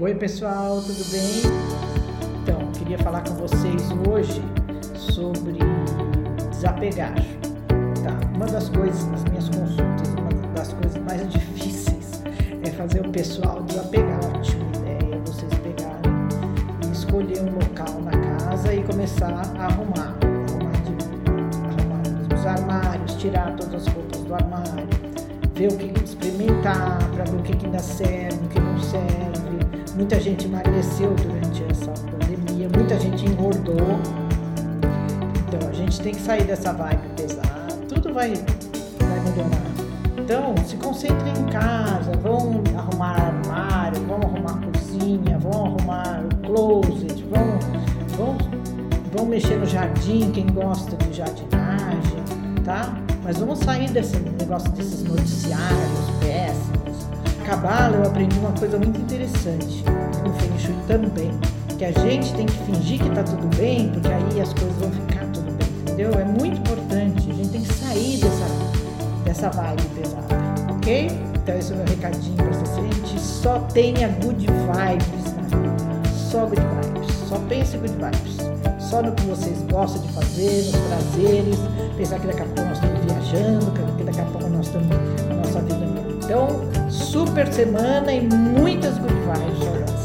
Oi pessoal, tudo bem? Então, queria falar com vocês hoje sobre desapegar. Tá? Uma das coisas nas minhas consultas, uma das coisas mais difíceis é fazer o pessoal desapegar. Ótima ideia vocês pegarem e escolher um local na casa e começar a arrumar. Arrumar, os armários, tirar todas as roupas do armário, ver o que experimentar para ver o que, que ainda serve, o que. Muita gente emagreceu durante essa pandemia, muita gente engordou. Então a gente tem que sair dessa vibe pesada. Tudo vai, vai melhorar. Então se concentrem em casa, vão arrumar armário, vão arrumar cozinha, vão arrumar o closet, vão, vão, vão mexer no jardim, quem gosta de jardinagem, tá? Mas vamos sair desse negócio desses noticiários péssimos. Cabala, eu aprendi uma coisa muito interessante no Feng Shui também, que a gente tem que fingir que tá tudo bem, porque aí as coisas vão ficar tudo bem, entendeu? É muito importante, a gente tem que sair dessa, dessa vibe pesada, ok? Então esse é o meu recadinho para você. gente só tenha good vibes na vida, só good vibes, só pense good vibes só no que vocês gostam de fazer, nos prazeres, pensar que daqui a pouco nós estamos viajando, que daqui a pouco nós estamos. Então, super semana e muitas good vibes,